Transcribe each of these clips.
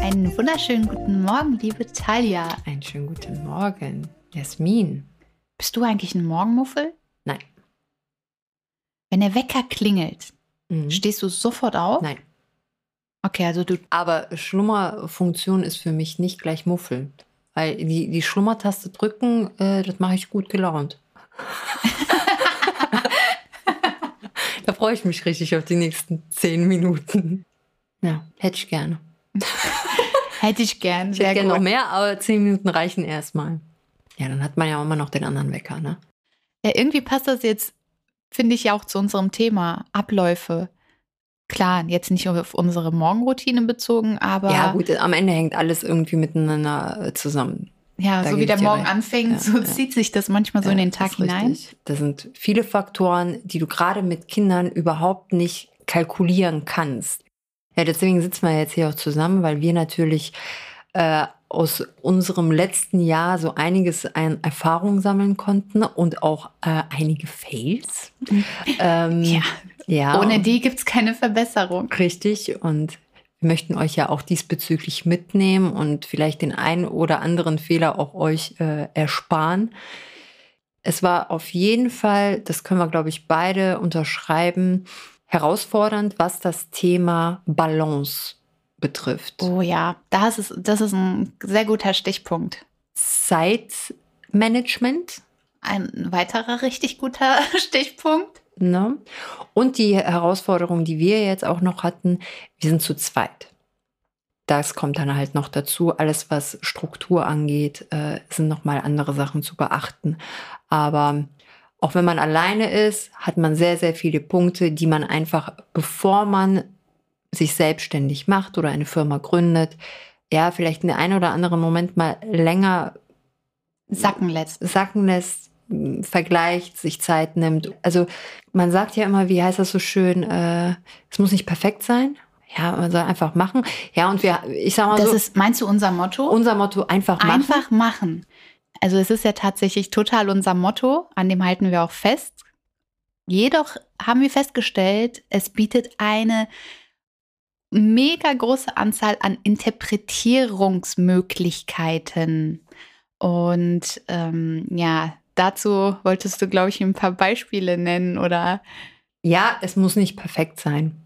Einen wunderschönen guten Morgen, liebe Talia. Einen schönen guten Morgen, Jasmin. Bist du eigentlich ein Morgenmuffel? Nein. Wenn der Wecker klingelt, Mhm. stehst du sofort auf? Nein. Okay, also du. Aber Schlummerfunktion ist für mich nicht gleich Muffel. Weil die, die Schlummertaste drücken, äh, das mache ich gut gelaunt. da freue ich mich richtig auf die nächsten zehn Minuten. Ja, hätte ich gerne. Hätte ich gern. Ich hätte gerne noch mehr, aber zehn Minuten reichen erstmal. Ja, dann hat man ja immer noch den anderen Wecker, ne? Ja, irgendwie passt das jetzt, finde ich, ja auch zu unserem Thema Abläufe. Klar, jetzt nicht auf unsere Morgenroutine bezogen, aber ja, gut, am Ende hängt alles irgendwie miteinander äh, zusammen. ja, Da so wie der Morgen recht. anfängt, Ja, so ja. zieht sich das manchmal so in Ja, den Tag hinein. richtig. Das sind viele Faktoren, die du gerade mit Kindern überhaupt nicht kalkulieren kannst. Ja, deswegen sitzen wir jetzt hier auch zusammen, weil wir natürlich äh, aus unserem letzten Jahr so einiges an Erfahrung sammeln konnten und auch äh, einige Fails. ähm, Ja, ja, ohne die gibt es keine Verbesserung. Richtig. Und wir möchten euch ja auch diesbezüglich mitnehmen und vielleicht den einen oder anderen Fehler auch euch äh, ersparen. Es war auf jeden Fall, das können wir, glaube ich, beide unterschreiben, herausfordernd, was das Thema Balance betrifft. Oh ja, das ist, das ist ein sehr guter Stichpunkt. Zeitmanagement. Ein weiterer richtig guter Stichpunkt. Ne? Und die Herausforderung, die wir jetzt auch noch hatten, wir sind zu zweit. Das kommt dann halt noch dazu. Alles, was Struktur angeht, äh, sind nochmal andere Sachen zu beachten. Aber auch wenn man alleine ist, hat man sehr, sehr viele Punkte, die man einfach, bevor man sich selbstständig macht oder eine Firma gründet, ja, vielleicht in den einen oder anderen Moment mal länger Sacken lässt. sacken lässt, vergleicht, sich Zeit nimmt. Also man sagt ja immer, wie heißt das so schön, äh, es muss nicht perfekt sein. Ja, man soll einfach machen. Ja, und wir, ich sag mal Das so, ist, meinst du unser Motto? unser Motto einfach machen. Einfach machen. Also es ist ja tatsächlich total unser Motto, an dem halten wir auch fest. Jedoch haben wir festgestellt, es bietet eine mega große Anzahl an Interpretierungsmöglichkeiten. Und ähm, ja, dazu wolltest du, glaube ich, ein paar Beispiele nennen oder Ja, es muss nicht perfekt sein.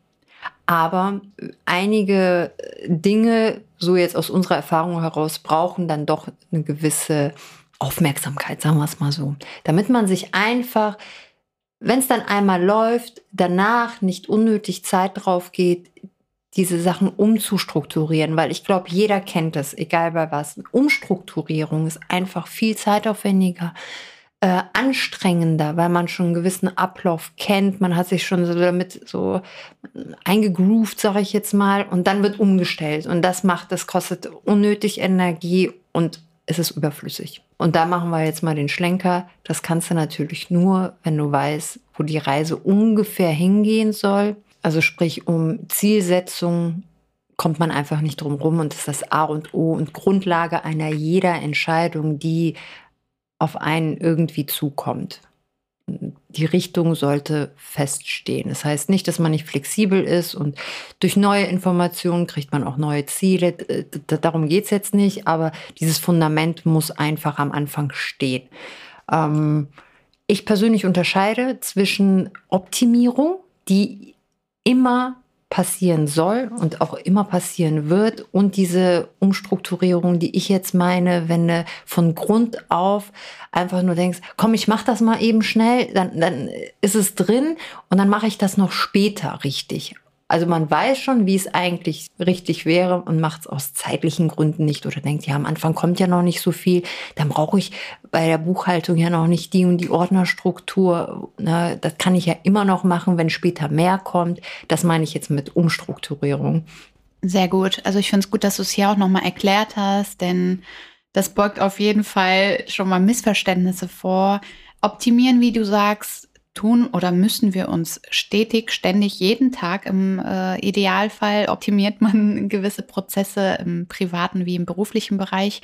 Aber einige Dinge, so jetzt aus unserer Erfahrung heraus, brauchen dann doch eine gewisse Aufmerksamkeit, sagen wir es mal so. Damit man sich einfach, wenn es dann einmal läuft, danach nicht unnötig Zeit drauf geht, diese Sachen umzustrukturieren, weil ich glaube, jeder kennt das, egal bei was. Umstrukturierung ist einfach viel zeitaufwendiger, äh, anstrengender, weil man schon einen gewissen Ablauf kennt. Man hat sich schon so damit so eingegroovt, sage ich jetzt mal, und dann wird umgestellt. Und das macht, das kostet unnötig Energie und es ist überflüssig. Und da machen wir jetzt mal den Schlenker. Das kannst du natürlich nur, wenn du weißt, wo die Reise ungefähr hingehen soll. Also sprich um Zielsetzung kommt man einfach nicht drum rum und das ist das A und O und Grundlage einer jeder Entscheidung, die auf einen irgendwie zukommt. Die Richtung sollte feststehen. Das heißt nicht, dass man nicht flexibel ist und durch neue Informationen kriegt man auch neue Ziele. D- Darum geht's jetzt nicht, aber dieses Fundament muss einfach am Anfang stehen. Ähm, ich persönlich unterscheide zwischen Optimierung, die immer passieren soll und auch immer passieren wird und diese Umstrukturierung, die ich jetzt meine, wenn du von Grund auf einfach nur denkst, komm, ich mach das mal eben schnell, dann, dann ist es drin und dann mache ich das noch später richtig. Also man weiß schon, wie es eigentlich richtig wäre und macht es aus zeitlichen Gründen nicht oder denkt, ja, am Anfang kommt ja noch nicht so viel, dann brauche ich bei der Buchhaltung ja noch nicht die und die Ordnerstruktur. Ne? Das kann ich ja immer noch machen, wenn später mehr kommt. Das meine ich jetzt mit Umstrukturierung. Sehr gut. Also ich finde es gut, dass du es hier auch nochmal erklärt hast, denn das beugt auf jeden Fall schon mal Missverständnisse vor. Optimieren, wie du sagst, tun oder müssen wir uns stetig, ständig, jeden Tag im äh, Idealfall optimiert man gewisse Prozesse im privaten wie im beruflichen Bereich.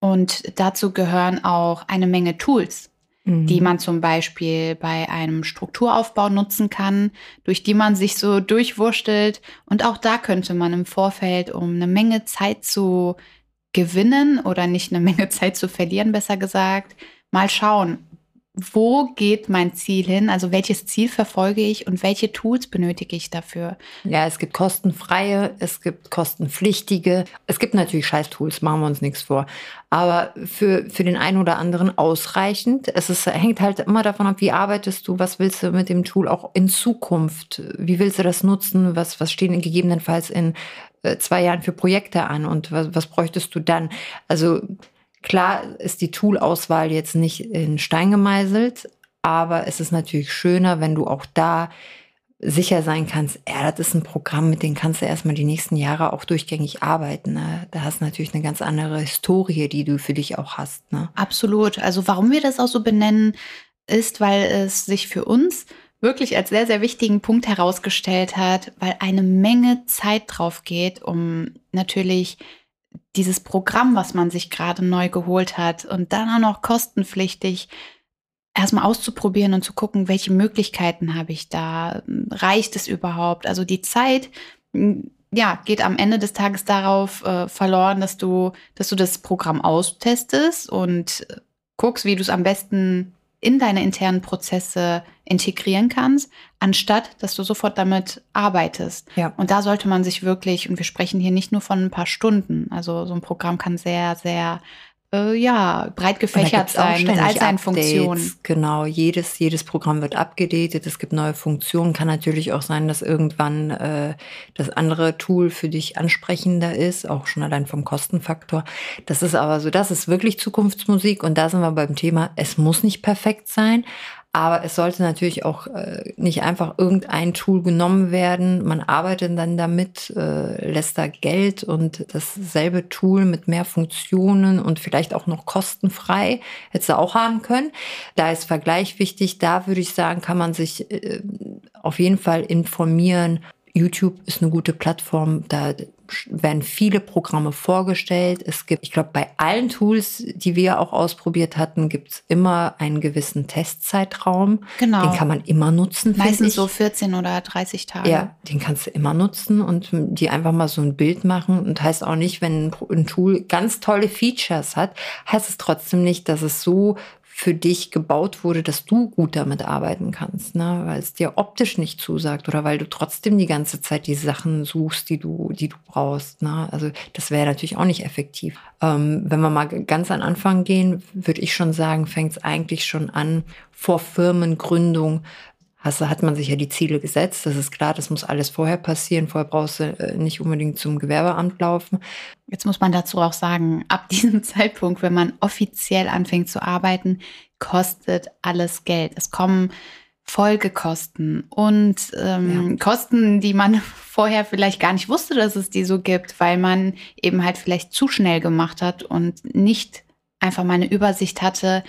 Und dazu gehören auch eine Menge Tools, mhm. die man zum Beispiel bei einem Strukturaufbau nutzen kann, durch die man sich so durchwurschtelt. Und auch da könnte man im Vorfeld, um eine Menge Zeit zu gewinnen oder nicht eine Menge Zeit zu verlieren, besser gesagt, mal schauen, wo geht mein Ziel hin? Also welches Ziel verfolge ich und welche Tools benötige ich dafür? Ja, es gibt kostenfreie, es gibt kostenpflichtige. Es gibt natürlich Scheiß-Tools, machen wir uns nichts vor. Aber für, für den einen oder anderen ausreichend. Es ist, hängt halt immer davon ab, wie arbeitest du, was willst du mit dem Tool auch in Zukunft? Wie willst du das nutzen? Was, was stehen gegebenenfalls in äh, zwei Jahren für Projekte an und was, was bräuchtest du dann? Also Klar ist die Tool-Auswahl jetzt nicht in Stein gemeißelt, aber es ist natürlich schöner, wenn du auch da sicher sein kannst, ja, das ist ein Programm, mit dem kannst du erstmal die nächsten Jahre auch durchgängig arbeiten. Ne? Da hast du natürlich eine ganz andere Historie, die du für dich auch hast. Ne? Absolut. Also warum wir das auch so benennen, ist, weil es sich für uns wirklich als sehr, sehr wichtigen Punkt herausgestellt hat, weil eine Menge Zeit drauf geht, um natürlich dieses Programm, was man sich gerade neu geholt hat und dann auch noch kostenpflichtig erstmal auszuprobieren und zu gucken, welche Möglichkeiten habe ich da, reicht es überhaupt? Also die Zeit, ja, geht am Ende des Tages darauf äh, verloren, dass du, dass du das Programm austestest und guckst, wie du es am besten in deine internen Prozesse integrieren kannst, anstatt dass du sofort damit arbeitest. Ja. Und da sollte man sich wirklich, und wir sprechen hier nicht nur von ein paar Stunden, also so ein Programm kann sehr, sehr äh, ja, breit gefächert sein mit all seinen Funktionen. Genau, jedes, jedes Programm wird abgedatet, es gibt neue Funktionen. Kann natürlich auch sein, dass irgendwann äh, das andere Tool für dich ansprechender ist, auch schon allein vom Kostenfaktor. Das ist aber so, das ist wirklich Zukunftsmusik und da sind wir beim Thema, es muss nicht perfekt sein, aber es sollte natürlich auch äh, nicht einfach irgendein Tool genommen werden. Man arbeitet dann damit, äh, lässt da Geld und dasselbe Tool mit mehr Funktionen und vielleicht auch noch kostenfrei hätte du auch haben können. Da ist Vergleich wichtig. Da würde ich sagen, kann man sich äh, auf jeden Fall informieren. YouTube ist eine gute Plattform. Da werden viele Programme vorgestellt. Es gibt, ich glaube, bei allen Tools, die wir auch ausprobiert hatten, gibt es immer einen gewissen Testzeitraum. Genau. Den kann man immer nutzen. Meistens so 14 oder 30 Tage. Ja, den kannst du immer nutzen und die einfach mal so ein Bild machen. Und heißt auch nicht, wenn ein Tool ganz tolle Features hat, heißt es trotzdem nicht, dass es so für dich gebaut wurde, dass du gut damit arbeiten kannst, ne? weil es dir optisch nicht zusagt oder weil du trotzdem die ganze Zeit die Sachen suchst, die du, die du brauchst. Ne? Also das wäre natürlich auch nicht effektiv. Ähm, wenn wir mal ganz an Anfang gehen, würde ich schon sagen, fängt es eigentlich schon an vor Firmengründung, also hat man sich ja die Ziele gesetzt. Das ist klar, das muss alles vorher passieren. Vorher brauchst du äh, nicht unbedingt zum Gewerbeamt laufen. Jetzt muss man dazu auch sagen, ab diesem Zeitpunkt, wenn man offiziell anfängt zu arbeiten, kostet alles Geld. Es kommen Folgekosten und ähm, ja. Kosten, die man vorher vielleicht gar nicht wusste, dass es die so gibt, weil man eben halt vielleicht zu schnell gemacht hat und nicht einfach mal eine Übersicht hatte,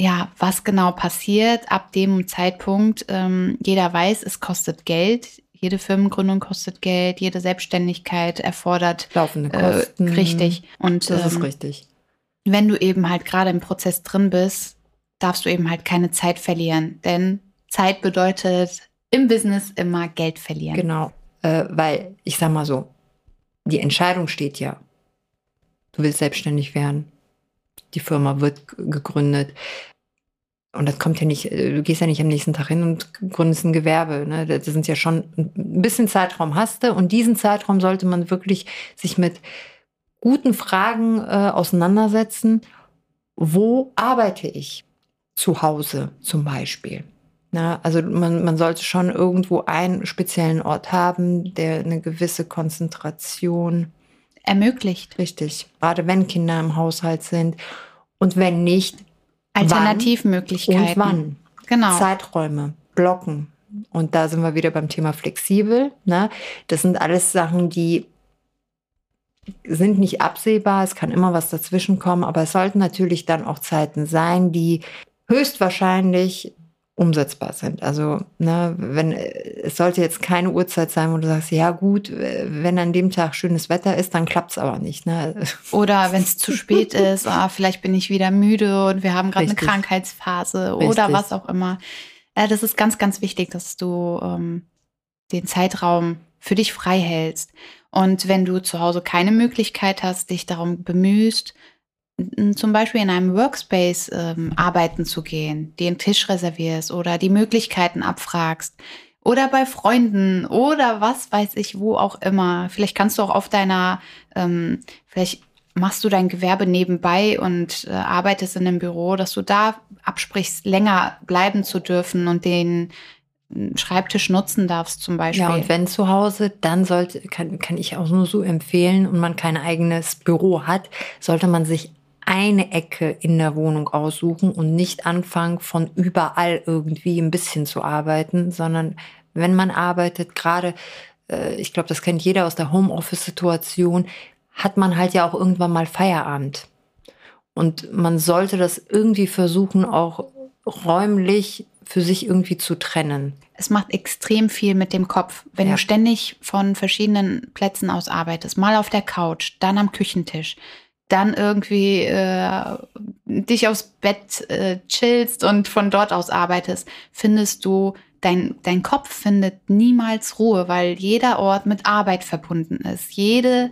ja, was genau passiert ab dem Zeitpunkt. Ähm, jeder weiß, es kostet Geld. Jede Firmengründung kostet Geld, jede Selbstständigkeit erfordert laufende äh, Kosten. Äh, richtig. Und das ähm, ist richtig. Wenn du eben halt gerade im Prozess drin bist, darfst du eben halt keine Zeit verlieren, denn Zeit bedeutet im Business immer Geld verlieren. Genau, äh, weil ich sag mal so, die Entscheidung steht ja. Du willst selbstständig werden die Firma wird gegründet. Und das kommt ja nicht, äh, du gehst ja nicht am nächsten Tag hin und gründest ein Gewerbe. Ne? Das sind ja schon ein bisschen Zeitraum hast du. Und diesen Zeitraum sollte man wirklich sich mit guten Fragen äh, auseinandersetzen. Wo arbeite ich? Zu Hause zum Beispiel. Na, also man, man sollte schon irgendwo einen speziellen Ort haben, der eine gewisse Konzentration ermöglicht. Richtig. Gerade wenn Kinder im Haushalt sind. Und wenn nicht, Alternativmöglichkeiten. Und wann? Genau. Zeiträume, Blocken. Und da sind wir wieder beim Thema flexibel. Ne? Das sind alles Sachen, die sind nicht absehbar. Es kann immer was dazwischen kommen, aber es sollten natürlich dann auch Zeiten sein, die höchstwahrscheinlich umsetzbar sind. Also, ne, wenn es sollte jetzt keine Uhrzeit sein, wo du sagst, ja gut, wenn an dem Tag schönes Wetter ist, dann klappt es aber nicht. Ne? Oder wenn es zu spät ist, ah, vielleicht bin ich wieder müde und wir haben gerade eine Krankheitsphase Richtig. oder was auch immer. Äh, das ist ganz, ganz wichtig, dass du ähm, den Zeitraum für dich frei hältst. Und wenn du zu Hause keine Möglichkeit hast, dich darum bemühst, zum Beispiel in einem Workspace ähm, arbeiten zu gehen, den Tisch reservierst oder die Möglichkeiten abfragst oder bei Freunden oder was weiß ich, wo auch immer. Vielleicht kannst du auch auf deiner, ähm, vielleicht machst du dein Gewerbe nebenbei und äh, arbeitest in einem Büro, dass du da absprichst, länger bleiben zu dürfen und den Schreibtisch nutzen darfst zum Beispiel. Ja, und wenn zu Hause, dann sollte, kann, kann ich auch nur so empfehlen und man kein eigenes Büro hat, sollte man sich eine Ecke in der Wohnung aussuchen und nicht anfangen, von überall irgendwie ein bisschen zu arbeiten, sondern wenn man arbeitet, gerade, äh, ich glaube, das kennt jeder aus der Homeoffice-Situation, hat man halt ja auch irgendwann mal Feierabend. Und man sollte das irgendwie versuchen, auch räumlich für sich irgendwie zu trennen. Es macht extrem viel mit dem Kopf, wenn ja. du ständig von verschiedenen Plätzen aus arbeitest. Mal auf der Couch, dann am Küchentisch, dann irgendwie äh, dich aufs Bett äh, chillst und von dort aus arbeitest, findest du, dein, dein Kopf findet niemals Ruhe, weil jeder Ort mit Arbeit verbunden ist. Jede,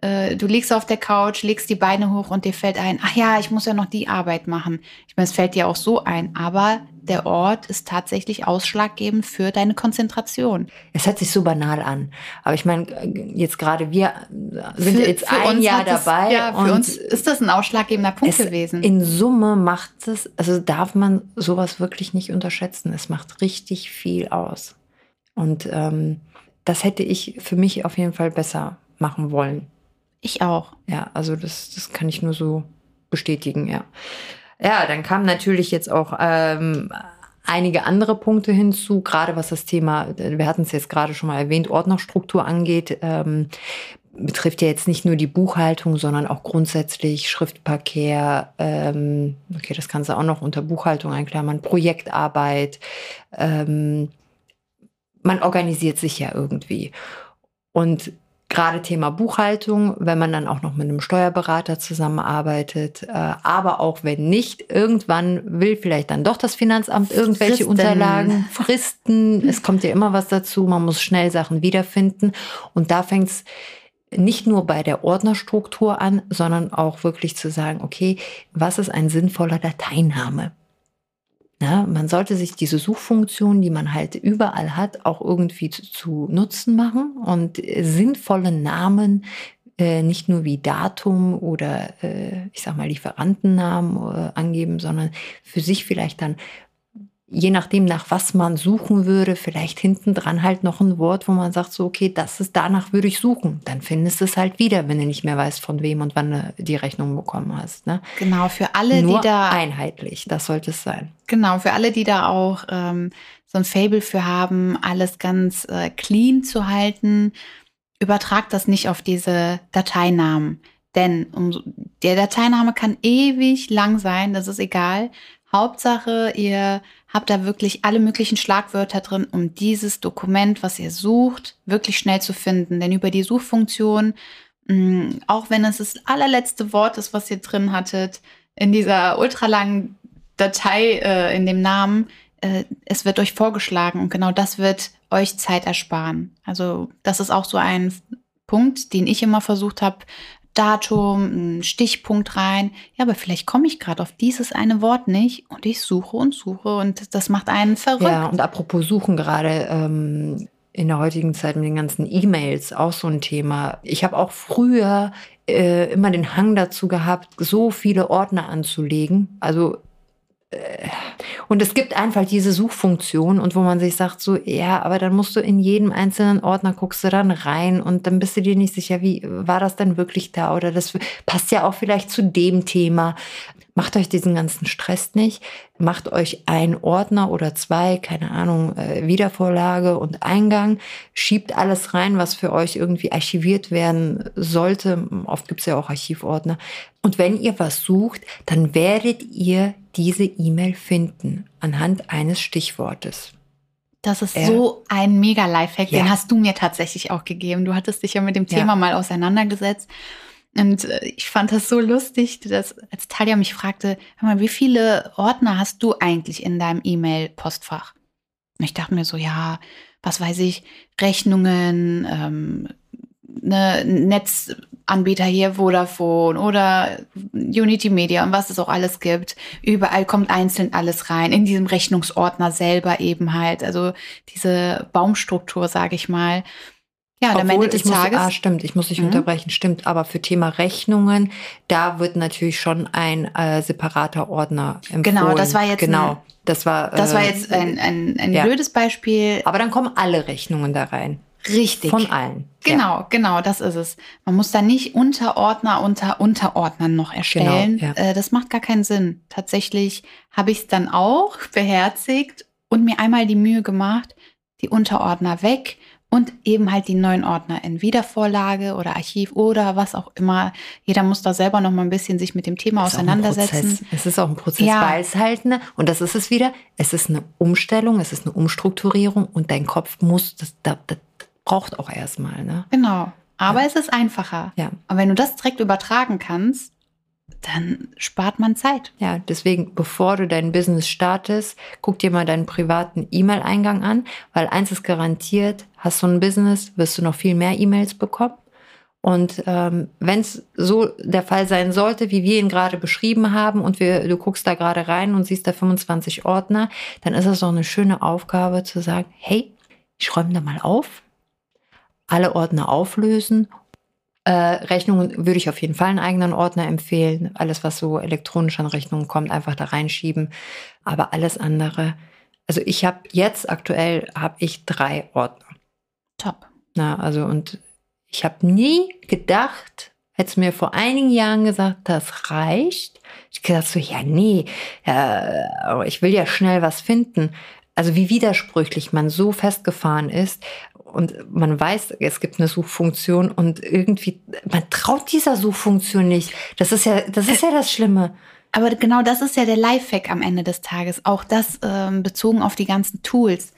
äh, du liegst auf der Couch, legst die Beine hoch und dir fällt ein, ach ja, ich muss ja noch die Arbeit machen. Ich meine, es fällt dir auch so ein, aber der Ort ist tatsächlich ausschlaggebend für deine Konzentration. Es hört sich so banal an. Aber ich meine, jetzt gerade wir sind für, jetzt für ein Jahr dabei. Es, ja, für uns ist das ein ausschlaggebender Punkt gewesen. In Summe macht es, also darf man sowas wirklich nicht unterschätzen. Es macht richtig viel aus. Und ähm, das hätte ich für mich auf jeden Fall besser machen wollen. Ich auch. Ja, also das, das kann ich nur so bestätigen, ja. Ja, dann kamen natürlich jetzt auch ähm, einige andere Punkte hinzu, gerade was das Thema, wir hatten es jetzt gerade schon mal erwähnt, Ordnerstruktur angeht. Ähm, betrifft ja jetzt nicht nur die Buchhaltung, sondern auch grundsätzlich Schriftverkehr, ähm, okay, das kannst du auch noch unter Buchhaltung einklammern, Projektarbeit. Ähm, man organisiert sich ja irgendwie. Und Gerade Thema Buchhaltung, wenn man dann auch noch mit einem Steuerberater zusammenarbeitet, äh, aber auch wenn nicht, irgendwann will vielleicht dann doch das Finanzamt irgendwelche Fristen. Unterlagen, Fristen. es kommt ja immer was dazu, man muss schnell Sachen wiederfinden. Und da fängt es nicht nur bei der Ordnerstruktur an, sondern auch wirklich zu sagen, okay, was ist ein sinnvoller Dateiname? Ja, man sollte sich diese Suchfunktion, die man halt überall hat, auch irgendwie zu, zu Nutzen machen und sinnvolle Namen, äh, nicht nur wie Datum oder äh, ich sag mal Lieferantennamen äh, angeben, sondern für sich vielleicht dann je nachdem, nach was man suchen würde, vielleicht hinten dran halt noch ein Wort, wo man sagt, so, okay, das ist, danach würde ich suchen. Dann findest du es halt wieder, wenn du nicht mehr weißt, von wem und wann du die Rechnung bekommen hast. Ne? Genau, für alle, Nur die da. Einheitlich, das sollte es sein. Genau, für alle, die da auch ähm, so ein Fable für haben, alles ganz äh, clean zu halten, übertragt das nicht auf diese Dateinamen. Denn um, der Dateiname kann ewig lang sein, das ist egal. Hauptsache, ihr habt da wirklich alle möglichen Schlagwörter drin, um dieses Dokument, was ihr sucht, wirklich schnell zu finden. Denn über die Suchfunktion, mm, auch wenn es das allerletzte Wort ist, was ihr drin hattet, in dieser ultralangen Datei, äh, in dem Namen, äh, es wird euch vorgeschlagen und genau das wird euch Zeit ersparen. Also das ist auch so ein Punkt, den ich immer versucht habe, Datum, einen Stichpunkt rein. Ja, aber vielleicht komme ich gerade auf dieses eine Wort nicht und ich suche und suche und das macht einen verrückt. Ja, und apropos Suchen gerade. Ähm in der heutigen Zeit mit den ganzen E-Mails auch so ein Thema. Ich habe auch früher äh, immer den Hang dazu gehabt, so viele Ordner anzulegen. Also und es gibt einfach diese Suchfunktion und wo man sich sagt so, ja, aber dann musst du in jedem einzelnen Ordner guckst du dann rein und dann bist du dir nicht sicher, wie war das denn wirklich da oder das passt ja auch vielleicht zu dem Thema. Macht euch diesen ganzen Stress nicht. Macht euch einen Ordner oder zwei, keine Ahnung, äh, Wiedervorlage und Eingang. Schiebt alles rein, was für euch irgendwie archiviert werden sollte. Oft gibt es ja auch Archivordner. Und wenn ihr was sucht, dann werdet ihr diese E-Mail finden anhand eines Stichwortes. Das ist ja. so ein mega Lifehack, ja. den hast du mir tatsächlich auch gegeben. Du hattest dich ja mit dem Thema ja. mal auseinandergesetzt. Und äh, ich fand das so lustig, dass als Talia mich fragte, hör mal, wie viele Ordner hast du eigentlich in deinem E-Mail-Postfach? Und ich dachte mir so, ja, was weiß ich, Rechnungen, ähm, ne, Netzanbieter hier, Vodafone oder Unity Media und was es auch alles gibt. Überall kommt einzeln alles rein, in diesem Rechnungsordner selber eben halt. Also diese Baumstruktur, sage ich mal. Ja, und am Ende des Tages. Muss, ah, stimmt, ich muss dich mhm. unterbrechen, stimmt. Aber für Thema Rechnungen, da wird natürlich schon ein äh, separater Ordner empfohlen. Genau, das war jetzt. Genau. Ein, das war, das war äh, jetzt ein, ein, ein ja. blödes Beispiel. Aber dann kommen alle Rechnungen da rein. Richtig. Von allen. Genau, ja. genau, das ist es. Man muss da nicht Unterordner unter Unterordnern noch erstellen. Genau, ja. Äh, das macht gar keinen Sinn. Tatsächlich habe ich es dann auch beherzigt und mir einmal die Mühe gemacht, die Unterordner weg und eben halt die neuen Ordner in Wiedervorlage oder Archiv oder was auch immer. Jeder muss da selber noch mal ein bisschen sich mit dem Thema das auseinandersetzen. Es ist auch ein Prozess, ja. weil es halt, ne, und das ist es wieder, es ist eine Umstellung, es ist eine Umstrukturierung und dein Kopf muss, das, das, das braucht auch erstmal. Ne? Genau. Aber ja. es ist einfacher. Ja. Und wenn du das direkt übertragen kannst, dann spart man Zeit. Ja, deswegen, bevor du dein Business startest, guck dir mal deinen privaten E-Mail-Eingang an, weil eins ist garantiert, hast du ein Business, wirst du noch viel mehr E-Mails bekommen. Und ähm, wenn es so der Fall sein sollte, wie wir ihn gerade beschrieben haben, und wir, du guckst da gerade rein und siehst da 25 Ordner, dann ist es doch eine schöne Aufgabe zu sagen, hey, ich räume da mal auf, alle Ordner auflösen äh, Rechnungen würde ich auf jeden Fall einen eigenen Ordner empfehlen. Alles, was so elektronisch an Rechnungen kommt, einfach da reinschieben. Aber alles andere, also ich habe jetzt aktuell habe ich drei Ordner. Top. Na, also und ich habe nie gedacht, hätte mir vor einigen Jahren gesagt, das reicht. Ich gesagt so, ja, nee, äh, ich will ja schnell was finden. Also wie widersprüchlich man so festgefahren ist und man weiß, es gibt eine Suchfunktion und irgendwie, man traut dieser Suchfunktion nicht. Das ist ja, das ist ja das Schlimme. Aber genau das ist ja der Lifehack am Ende des Tages. Auch das ähm, bezogen auf die ganzen Tools.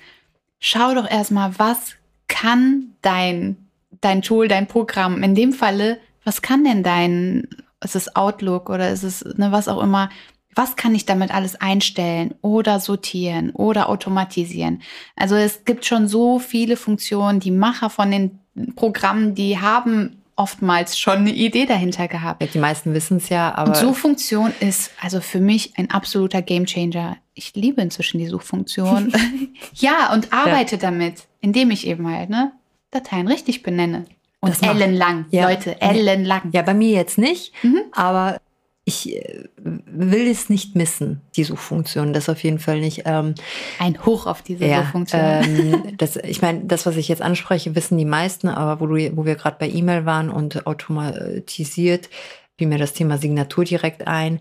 Schau doch erstmal, was kann dein, dein Tool, dein Programm, in dem Falle, was kann denn dein, ist es Outlook oder ist es, ne, was auch immer, was kann ich damit alles einstellen oder sortieren oder automatisieren? Also es gibt schon so viele Funktionen. Die Macher von den Programmen, die haben oftmals schon eine Idee dahinter gehabt. Ja, die meisten wissen es ja, aber. Und Suchfunktion ist also für mich ein absoluter Gamechanger. Ich liebe inzwischen die Suchfunktion. ja, und arbeite ja. damit, indem ich eben halt, ne, Dateien richtig benenne. Und ellenlang, ja. Leute, ellenlang. Ja, bei mir jetzt nicht, mhm. aber ich äh, will es nicht missen, die Suchfunktion. Das auf jeden Fall nicht. Ähm, Ein Hoch auf diese ja, Suchfunktion. Ähm, das, ich meine, das, was ich jetzt anspreche, wissen die meisten, aber wo, du, wo wir gerade bei E-Mail waren und automatisiert, wie mir das Thema Signatur direkt ein.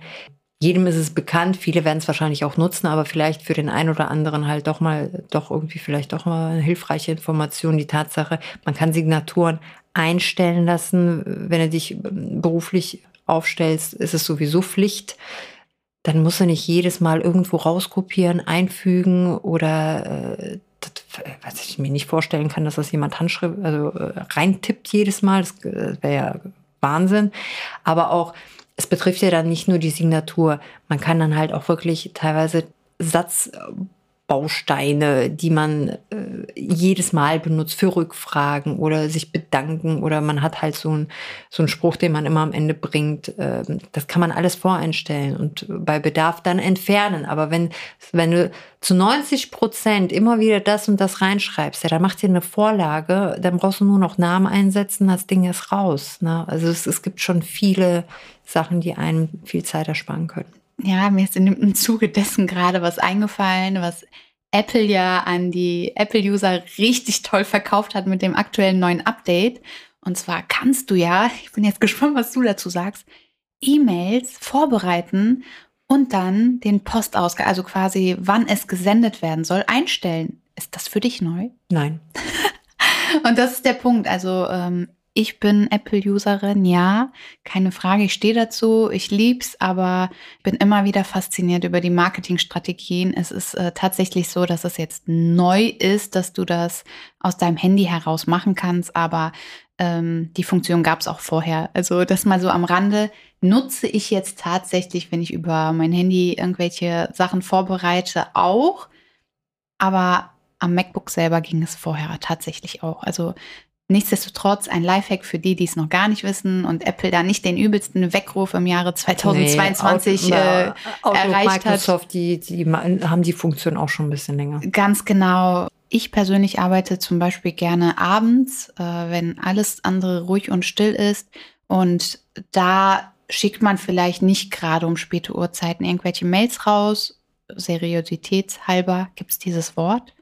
Jedem ist es bekannt, viele werden es wahrscheinlich auch nutzen, aber vielleicht für den einen oder anderen halt doch mal, doch irgendwie vielleicht doch mal eine hilfreiche Information, die Tatsache, man kann Signaturen einstellen lassen, wenn er dich beruflich aufstellst, ist es sowieso Pflicht. Dann musst du nicht jedes Mal irgendwo rauskopieren, einfügen oder äh, das, was ich mir nicht vorstellen kann, dass das jemand Handschrift, also äh, reintippt jedes Mal. Das, das äh, wäre ja Wahnsinn. Aber auch, es betrifft ja dann nicht nur die Signatur. Man kann dann halt auch wirklich teilweise Satz Bausteine, die man äh, jedes Mal benutzt für Rückfragen oder sich bedanken oder man hat halt so einen so einen Spruch, den man immer am Ende bringt. Äh, das kann man alles voreinstellen und bei Bedarf dann entfernen. Aber wenn, wenn du zu 90 Prozent immer wieder das und das reinschreibst, ja, dann macht dir eine Vorlage, dann brauchst du nur noch Namen einsetzen, das Ding ist raus. Ne? Also es, es gibt schon viele Sachen, die einem viel Zeit ersparen können. Ja, mir ist in dem Zuge dessen gerade was eingefallen, was Apple ja an die Apple-User richtig toll verkauft hat mit dem aktuellen neuen Update. Und zwar kannst du ja, ich bin jetzt gespannt, was du dazu sagst, E-Mails vorbereiten, und dann den Postausgang, also quasi wann es gesendet werden soll, einstellen. Ist das für dich neu? Nein. und das ist der Punkt. Also ähm, ich bin Apple-Userin, ja, keine Frage. Ich stehe dazu, ich lieb's, aber bin immer wieder fasziniert über die Marketingstrategien. Es ist äh, tatsächlich so, dass es jetzt neu ist, dass du das aus deinem Handy heraus machen kannst, aber ähm, die Funktion gab es auch vorher. Also das mal so am Rande nutze ich jetzt tatsächlich, wenn ich über mein Handy irgendwelche Sachen vorbereite, auch. Aber am MacBook selber ging es vorher tatsächlich auch. Also nichtsdestotrotz ein Lifehack für die, die es noch gar nicht wissen und Apple da nicht den übelsten Weckruf im Jahre 2022 nee, äh, erreicht Microsoft, hat. Die, die haben die Funktion auch schon ein bisschen länger. Ganz genau. Ich persönlich arbeite zum Beispiel gerne abends, äh, wenn alles andere ruhig und still ist. Und da schickt man vielleicht nicht gerade um späte Uhrzeiten irgendwelche Mails raus. Seriositätshalber gibt es dieses Wort.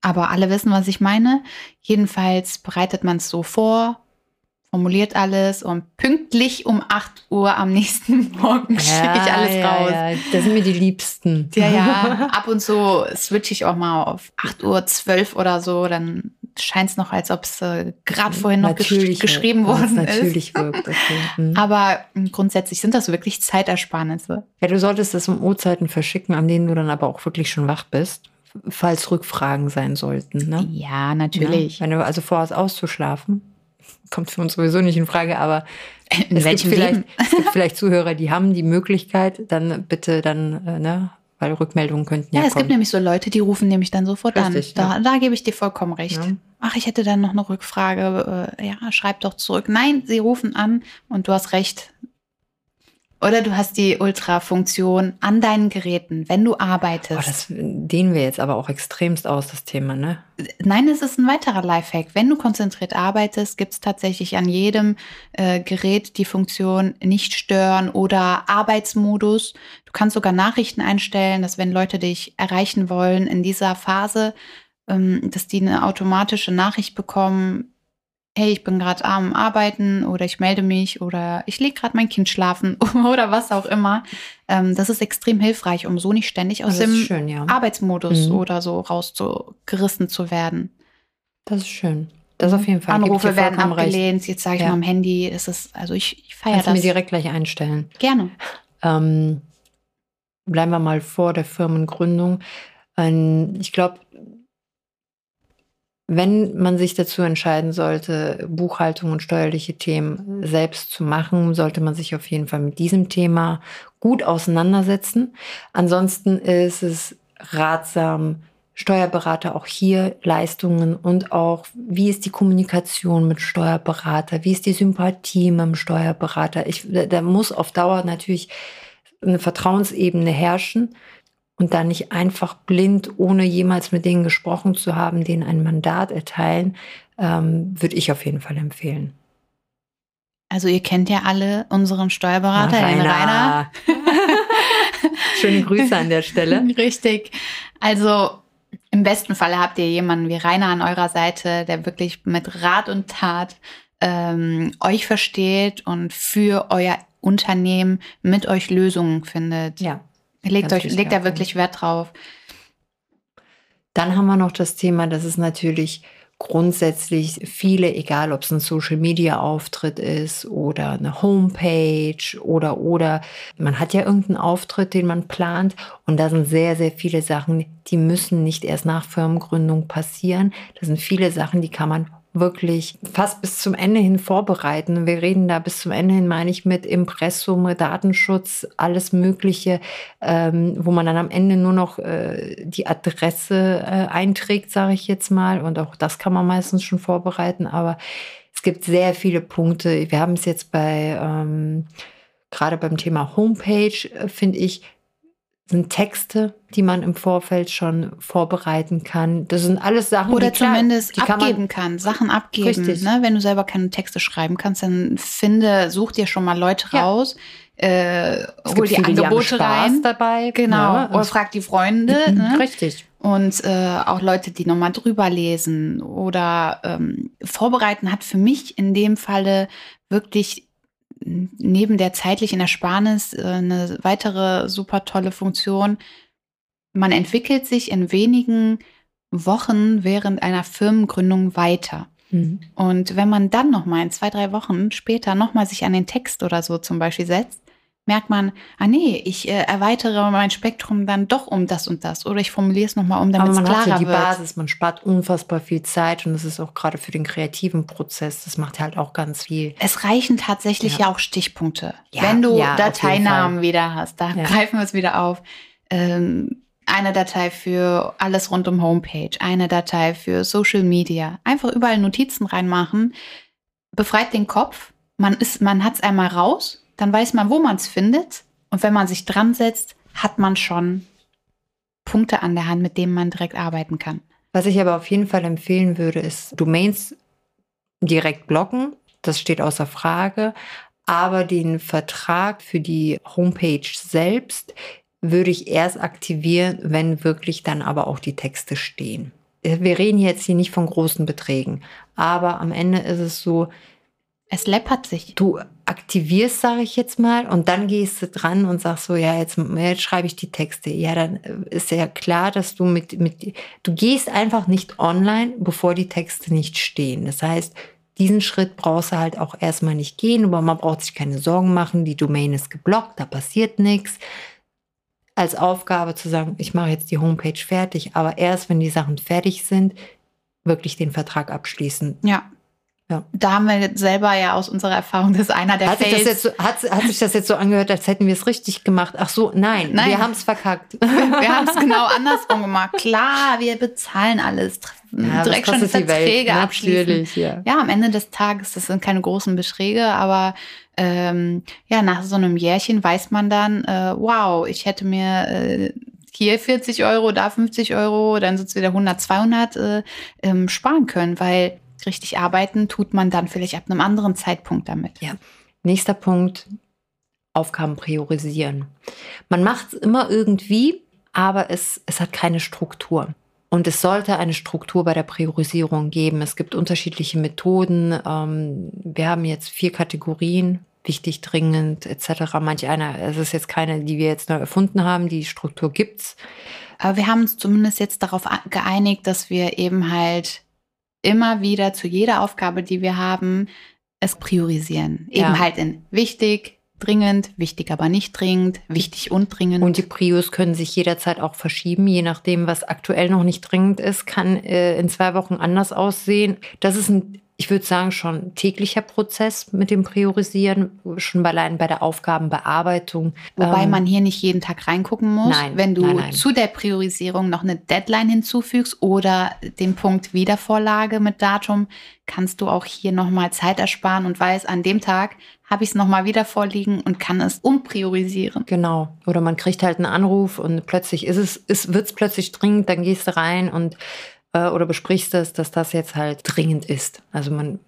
Aber alle wissen, was ich meine. Jedenfalls bereitet man es so vor, formuliert alles und pünktlich um 8 Uhr am nächsten Morgen ja, schicke ich alles ja, raus. Ja. Das sind mir die Liebsten. Ja, ja. Ab und zu switche ich auch mal auf 8 Uhr 12 oder so, dann scheint es noch, als ob es äh, gerade vorhin noch gesch geschrieben worden natürlich ist. Natürlich wirkt. Okay. Mhm. Aber hm, grundsätzlich sind das wirklich Zeitersparnisse. Ja, du solltest das um Uhrzeiten verschicken, an denen du dann aber auch wirklich schon wach bist falls Rückfragen sein sollten. Ne? Ja, natürlich. Ja, wenn du also vorhast auszuschlafen, kommt für uns sowieso nicht in Frage, aber in es, gibt vielleicht, es gibt vielleicht Zuhörer, die haben die Möglichkeit, dann bitte dann, äh, ne, weil Rückmeldungen könnten ja, ja es kommen. gibt nämlich so Leute, die rufen nämlich dann sofort Richtig, an. Da, ja. da gebe ich dir vollkommen recht. Ja. Ach, ich hätte dann noch eine Rückfrage. Äh, ja, schreib doch zurück. Nein, sie rufen an und du hast recht. Oder du hast die Ultra-Funktion an deinen Geräten, wenn du arbeitest. Oh, das dehnen wir jetzt aber auch extremst aus, das Thema, ne? Nein, es ist ein weiterer Lifehack. Wenn du konzentriert arbeitest, gibt es tatsächlich an jedem äh, Gerät die Funktion nicht stören oder Arbeitsmodus. Du kannst sogar Nachrichten einstellen, dass wenn Leute dich erreichen wollen in dieser Phase, ähm, dass die eine automatische Nachricht bekommen, hey, ich bin gerade am Arbeiten oder ich melde mich oder ich lege gerade mein Kind schlafen oder was auch immer. Ähm, das ist extrem hilfreich, um so nicht ständig aus dem schön, ja. Arbeitsmodus mhm. oder so rausgerissen zu werden. Das ist schön. Das auf jeden Fall. Anrufe werden abgelehnt. Recht. Jetzt sage ich ja. mal am Handy. Das ist, also ich, ich feiere das. Kannst du mir direkt gleich einstellen. Gerne. Ähm, bleiben wir mal vor der Firmengründung. ich glaube, wenn man sich dazu entscheiden sollte, Buchhaltung und steuerliche Themen selbst zu machen, sollte man sich auf jeden Fall mit diesem Thema gut auseinandersetzen. Ansonsten ist es ratsam, Steuerberater auch hier Leistungen und auch, wie ist die Kommunikation mit Steuerberater, wie ist die Sympathie mit dem Steuerberater. Ich, da muss auf Dauer natürlich eine Vertrauensebene herrschen und dann nicht einfach blind, ohne jemals mit denen gesprochen zu haben, denen ein Mandat erteilen, ähm, würde ich auf jeden Fall empfehlen. Also ihr kennt ja alle unseren Steuerberater, Na, den Rainer. Schöne Grüße an der Stelle. Richtig. Also im besten Falle habt ihr jemanden wie Rainer an eurer Seite, der wirklich mit Rat und Tat ähm, euch versteht und für euer Unternehmen mit euch Lösungen findet. Ja. Legt, euch, legt da wirklich Wert drauf. Dann haben wir noch das Thema, dass es natürlich grundsätzlich viele, egal ob es ein Social-Media-Auftritt ist oder eine Homepage oder oder man hat ja irgendeinen Auftritt, den man plant und da sind sehr, sehr viele Sachen, die müssen nicht erst nach Firmengründung passieren. Das sind viele Sachen, die kann man wirklich fast bis zum Ende hin vorbereiten. Wir reden da bis zum Ende hin, meine ich, mit Impressum, Datenschutz, alles Mögliche, ähm, wo man dann am Ende nur noch äh, die Adresse äh, einträgt, sage ich jetzt mal. Und auch das kann man meistens schon vorbereiten. Aber es gibt sehr viele Punkte. Wir haben es jetzt bei, ähm, gerade beim Thema Homepage, äh, finde ich, sind Texte, die man im Vorfeld schon vorbereiten kann. Das sind alles Sachen, oder die zumindest klar, die abgeben kann, kann, Sachen abgeben. Richtig. Ne? Wenn du selber keine Texte schreiben kannst, dann finde, such dir schon mal Leute ja. raus, äh, hol die Angebote die rein dabei, genau, ja, oder frag die Freunde. ne? Richtig. Und äh, auch Leute, die nochmal drüber lesen oder ähm, vorbereiten, hat für mich in dem Falle wirklich neben der zeitlichen Ersparnis äh, eine weitere super tolle Funktion. Man entwickelt sich in wenigen Wochen während einer Firmengründung weiter. Mhm. Und wenn man dann noch mal in zwei, drei Wochen später noch mal sich an den Text oder so zum Beispiel setzt, merkt man, ah nee, ich äh, erweitere mein Spektrum dann doch um das und das oder ich formuliere es nochmal um, damit es klarer wird. man hat ja die Basis, man spart unfassbar viel Zeit und das ist auch gerade für den kreativen Prozess, das macht halt auch ganz viel. Es reichen tatsächlich ja, ja auch Stichpunkte. Ja, Wenn du ja, Dateinamen wieder hast, da greifen wir es wieder auf. Ähm, eine Datei für alles rund um Homepage, eine Datei für Social Media. Einfach überall Notizen reinmachen, befreit den Kopf. Man ist, man hat es einmal raus, dann weiß man, wo man es findet. Und wenn man sich dran setzt, hat man schon Punkte an der Hand, mit denen man direkt arbeiten kann. Was ich aber auf jeden Fall empfehlen würde, ist Domains direkt blocken. Das steht außer Frage. Aber den Vertrag für die Homepage selbst würde ich erst aktivieren, wenn wirklich dann aber auch die Texte stehen. Wir reden jetzt hier nicht von großen Beträgen, aber am Ende ist es so, es läppert sich. Du aktivierst, sage ich jetzt mal, und dann gehst du dran und sagst so, ja, jetzt, jetzt schreibe ich die Texte. Ja, dann ist ja klar, dass du mit, mit, du gehst einfach nicht online, bevor die Texte nicht stehen. Das heißt, diesen Schritt brauchst du halt auch erstmal nicht gehen, aber man braucht sich keine Sorgen machen, die Domain ist geblockt, da passiert nichts als Aufgabe zu sagen, ich mache jetzt die Homepage fertig, aber erst wenn die Sachen fertig sind, wirklich den Vertrag abschließen. Ja. Ja. Da haben wir selber ja aus unserer Erfahrung, dass einer der hat sich, das jetzt so, hat, hat sich das jetzt so angehört, als hätten wir es richtig gemacht? Ach so, nein, nein. wir haben es verkackt. Wir, wir haben es genau andersrum gemacht. Klar, wir bezahlen alles, ja, direkt schon Verträge abschließen. Ja. ja, am Ende des Tages, das sind keine großen Beträge, aber ähm, ja, nach so einem Jährchen weiß man dann, äh, wow, ich hätte mir äh, hier 40 Euro, da 50 Euro, dann sind es wieder 100, 200 äh, ähm, sparen können, weil richtig arbeiten tut man dann vielleicht ab einem anderen Zeitpunkt damit. Ja. Nächster Punkt, Aufgaben priorisieren. Man macht es immer irgendwie, aber es, es hat keine Struktur. Und es sollte eine Struktur bei der Priorisierung geben. Es gibt unterschiedliche Methoden. Ähm, wir haben jetzt vier Kategorien wichtig, dringend etc. Manch einer, es ist jetzt keine, die wir jetzt neu erfunden haben, die Struktur gibt's. Aber wir haben uns zumindest jetzt darauf geeinigt, dass wir eben halt immer wieder zu jeder Aufgabe, die wir haben, es priorisieren. Ja. Eben halt in wichtig, dringend, wichtig aber nicht dringend, wichtig und dringend. Und die Prios können sich jederzeit auch verschieben, je nachdem, was aktuell noch nicht dringend ist, kann äh, in zwei Wochen anders aussehen. Das ist ein ich würde sagen, schon täglicher Prozess mit dem Priorisieren, schon allein bei der Aufgabenbearbeitung. Wobei ähm, man hier nicht jeden Tag reingucken muss. Nein, Wenn du nein, nein. zu der Priorisierung noch eine Deadline hinzufügst oder den Punkt Wiedervorlage mit Datum, kannst du auch hier nochmal Zeit ersparen und weißt, an dem Tag habe ich es nochmal wieder vorliegen und kann es umpriorisieren. Genau. Oder man kriegt halt einen Anruf und plötzlich ist es, ist, wird es plötzlich dringend, dann gehst du rein und äh, oder besprichst es, dass das jetzt halt dringend ist. Also man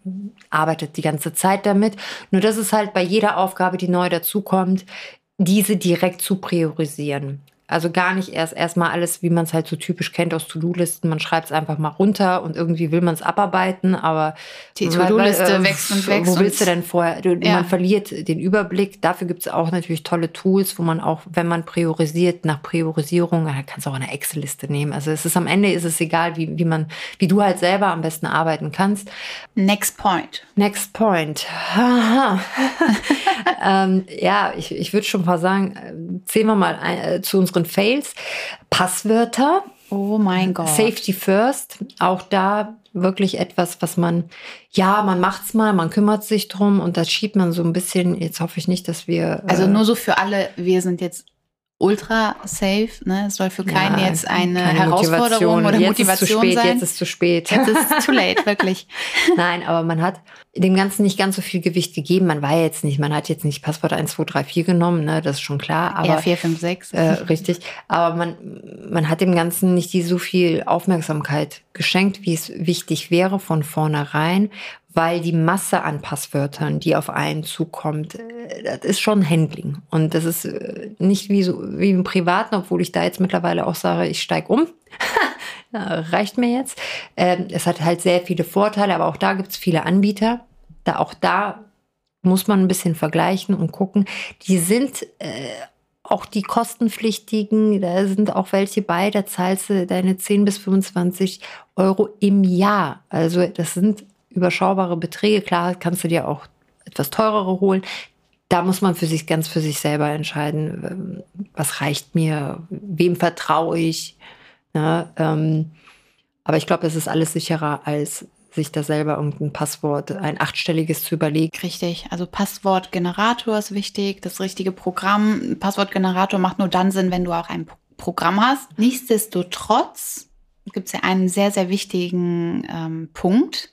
arbeitet die ganze Zeit damit. Nur das ist halt bei jeder Aufgabe, die neu dazukommt, diese direkt zu priorisieren. Also gar nicht erst erstmal alles, wie man es halt so typisch kennt aus To-Do-Listen. Man schreibt es einfach mal runter und irgendwie will man es abarbeiten, aber die To-Do-Liste äh, wächst und wächst. Wo willst du denn vorher? Du, ja. Man verliert den Überblick. Dafür gibt es auch natürlich tolle Tools, wo man auch, wenn man priorisiert, nach Priorisierung, da kannst du auch eine Excel-Liste nehmen. Also es ist am Ende ist es egal, wie, wie man, wie du halt selber am besten arbeiten kannst. Next point. Next point. ähm, ja, ich, ich würde schon mal sagen, äh, zählen wir mal ein, äh, zu unseren Fails. Passwörter. Oh mein Gott. Safety first. Auch da wirklich etwas, was man, ja, man macht's mal, man kümmert sich drum und das schiebt man so ein bisschen. Jetzt hoffe ich nicht, dass wir. Also äh, nur so für alle, wir sind jetzt ultra safe. Ne? Es soll für keinen ja, jetzt eine Herausforderung oder jetzt Motivation ist zu spät, sein. Jetzt ist zu spät. Jetzt ist es too late, wirklich. Nein, aber man hat dem Ganzen nicht ganz so viel Gewicht gegeben. Man war jetzt nicht, man hat jetzt nicht Passwort 1, 2, 3, 4 genommen, ne? das ist schon klar. Aber, ja, 4, 5, 6. Äh, richtig. Aber man, man hat dem Ganzen nicht die so viel Aufmerksamkeit geschenkt, wie es wichtig wäre von vornherein, weil die Masse an Passwörtern, die auf einen zukommt, äh, das ist schon Handling. Und das ist äh, nicht wie, so, wie im Privaten, obwohl ich da jetzt mittlerweile auch sage, ich steige um. reicht mir jetzt. Ähm, es hat halt sehr viele Vorteile, aber auch da gibt es viele Anbieter. Da auch da muss man ein bisschen vergleichen und gucken. Die sind äh, auch die kostenpflichtigen, da sind auch welche bei, da zahlst du deine 10 bis 25 Euro im Jahr. Also das sind überschaubare Beträge. Klar, kannst du dir auch etwas teurere holen. Da muss man für sich ganz für sich selber entscheiden, ähm, was reicht mir, wem vertraue ich. Ne? ähm, aber ich glaube, es ist alles sicherer als sich da selber irgendein Passwort, ein achtstelliges zu überlegen. Richtig, also Passwortgenerator ist wichtig, das richtige Programm. Passwortgenerator macht nur dann Sinn, wenn du auch ein Programm hast. Nichtsdestotrotz gibt es ja einen sehr, sehr wichtigen ähm, Punkt.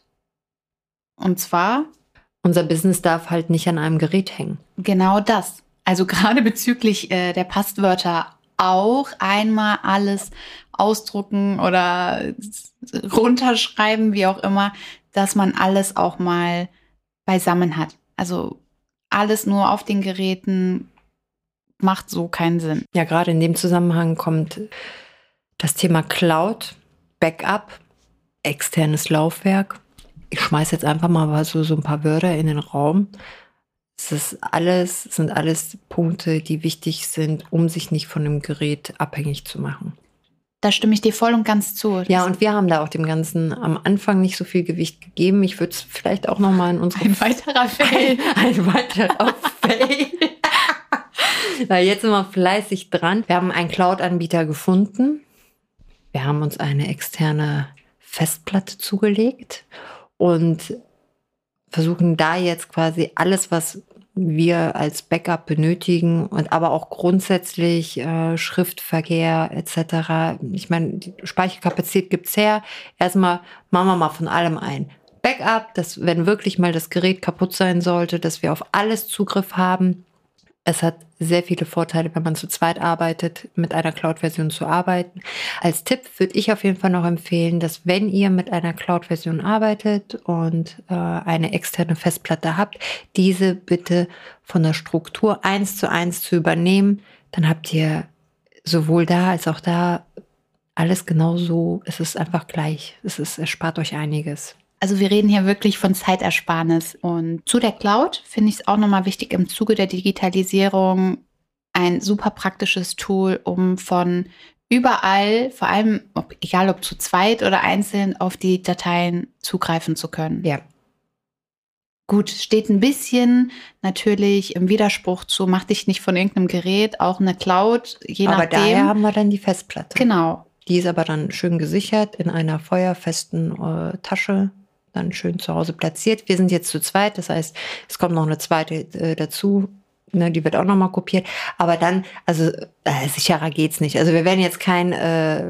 Und zwar. Unser Business darf halt nicht an einem Gerät hängen. Genau das. Also gerade bezüglich äh, der Passwörter auch einmal alles ausdrucken oder runterschreiben, wie auch immer, dass man alles auch mal beisammen hat. Also alles nur auf den Geräten macht so keinen Sinn. Ja, gerade in dem Zusammenhang kommt das Thema Cloud, Backup, externes Laufwerk. Ich schmeiße jetzt einfach mal so, so ein paar Wörter in den Raum. Es ist alles, sind alles Punkte, die wichtig sind, um sich nicht von dem Gerät abhängig zu machen. Da stimme ich dir voll und ganz zu. Ja, und wir haben da auch dem Ganzen am Anfang nicht so viel Gewicht gegeben. Ich würde es vielleicht auch nochmal in unsere... Ein weiterer Fail. Ein, ein weiterer Fail. Weil jetzt sind wir fleißig dran. Wir haben einen Cloud-Anbieter gefunden. Wir haben uns eine externe Festplatte zugelegt und versuchen da jetzt quasi alles, was wir als Backup benötigen und aber auch grundsätzlich äh, Schriftverkehr etc. Ich meine, die Speicherkapazität gibt's her. Erstmal machen wir mal von allem ein. Backup, dass wenn wirklich mal das Gerät kaputt sein sollte, dass wir auf alles Zugriff haben. Es hat sehr viele Vorteile, wenn man zu zweit arbeitet, mit einer Cloud-Version zu arbeiten. Als Tipp würde ich auf jeden Fall noch empfehlen, dass wenn ihr mit einer Cloud-Version arbeitet und äh, eine externe Festplatte habt, diese bitte von der Struktur eins zu eins zu übernehmen. Dann habt ihr sowohl da als auch da alles genauso. Es ist einfach gleich. Es ist, es spart euch einiges. Also wir reden hier wirklich von Zeitersparnis. Und zu der Cloud finde ich es auch nochmal wichtig im Zuge der Digitalisierung ein super praktisches Tool, um von überall, vor allem ob, egal ob zu zweit oder einzeln, auf die Dateien zugreifen zu können. Ja. Gut, steht ein bisschen natürlich im Widerspruch zu, mach dich nicht von irgendeinem Gerät, auch eine Cloud, je aber nachdem. Aber daher haben wir dann die Festplatte. Genau. Die ist aber dann schön gesichert in einer feuerfesten äh, Tasche dann schön zu Hause platziert. Wir sind jetzt zu zweit, das heißt, es kommt noch eine zweite äh, dazu. Ne, die wird auch nochmal kopiert. Aber dann, also äh, sicherer geht's nicht. Also wir werden jetzt kein äh,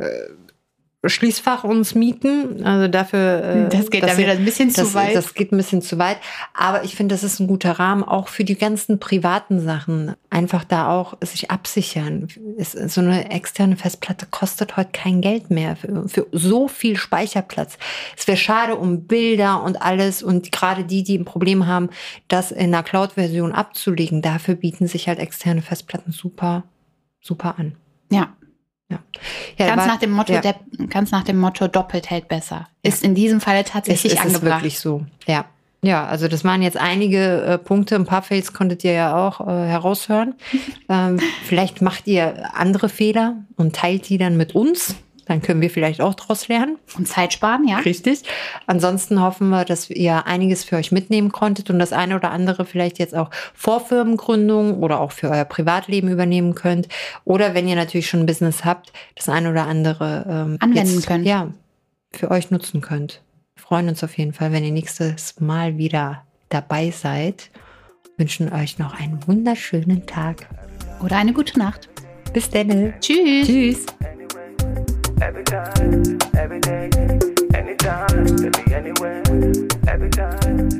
Schließfach uns mieten. Also dafür. Äh, das geht dann wieder ein bisschen das, zu weit. Das geht ein bisschen zu weit. Aber ich finde, das ist ein guter Rahmen, auch für die ganzen privaten Sachen. Einfach da auch sich absichern. Es, so eine externe Festplatte kostet heute kein Geld mehr für, für so viel Speicherplatz. Es wäre schade um Bilder und alles und gerade die, die ein Problem haben, das in einer Cloud-Version abzulegen, dafür bieten sich halt externe Festplatten super, super an. Ja, ja. ja ganz, war, nach dem Motto, ja. der, ganz nach dem Motto, doppelt hält besser. Ist in diesem Falle tatsächlich ist, ist angebracht. Ist wirklich so, ja. Ja, also das waren jetzt einige äh, Punkte. Ein paar Fails konntet ihr ja auch äh, heraushören. ähm, vielleicht macht ihr andere Fehler und teilt die dann mit uns. Dann können wir vielleicht auch daraus lernen. Und Zeit sparen, ja. Richtig. Ansonsten hoffen wir, dass ihr einiges für euch mitnehmen konntet und das eine oder andere vielleicht jetzt auch vor Firmengründung oder auch für euer Privatleben übernehmen könnt. Oder wenn ihr natürlich schon ein Business habt, das eine oder andere ähm, anwenden jetzt, könnt. Ja, für euch nutzen könnt. Wir freuen uns auf jeden Fall, wenn ihr nächstes Mal wieder dabei seid. Wünschen euch noch einen wunderschönen Tag. Oder eine gute Nacht. Bis dann. Tschüss. Tschüss. Every time, every day, anytime, baby, anywhere. Every time.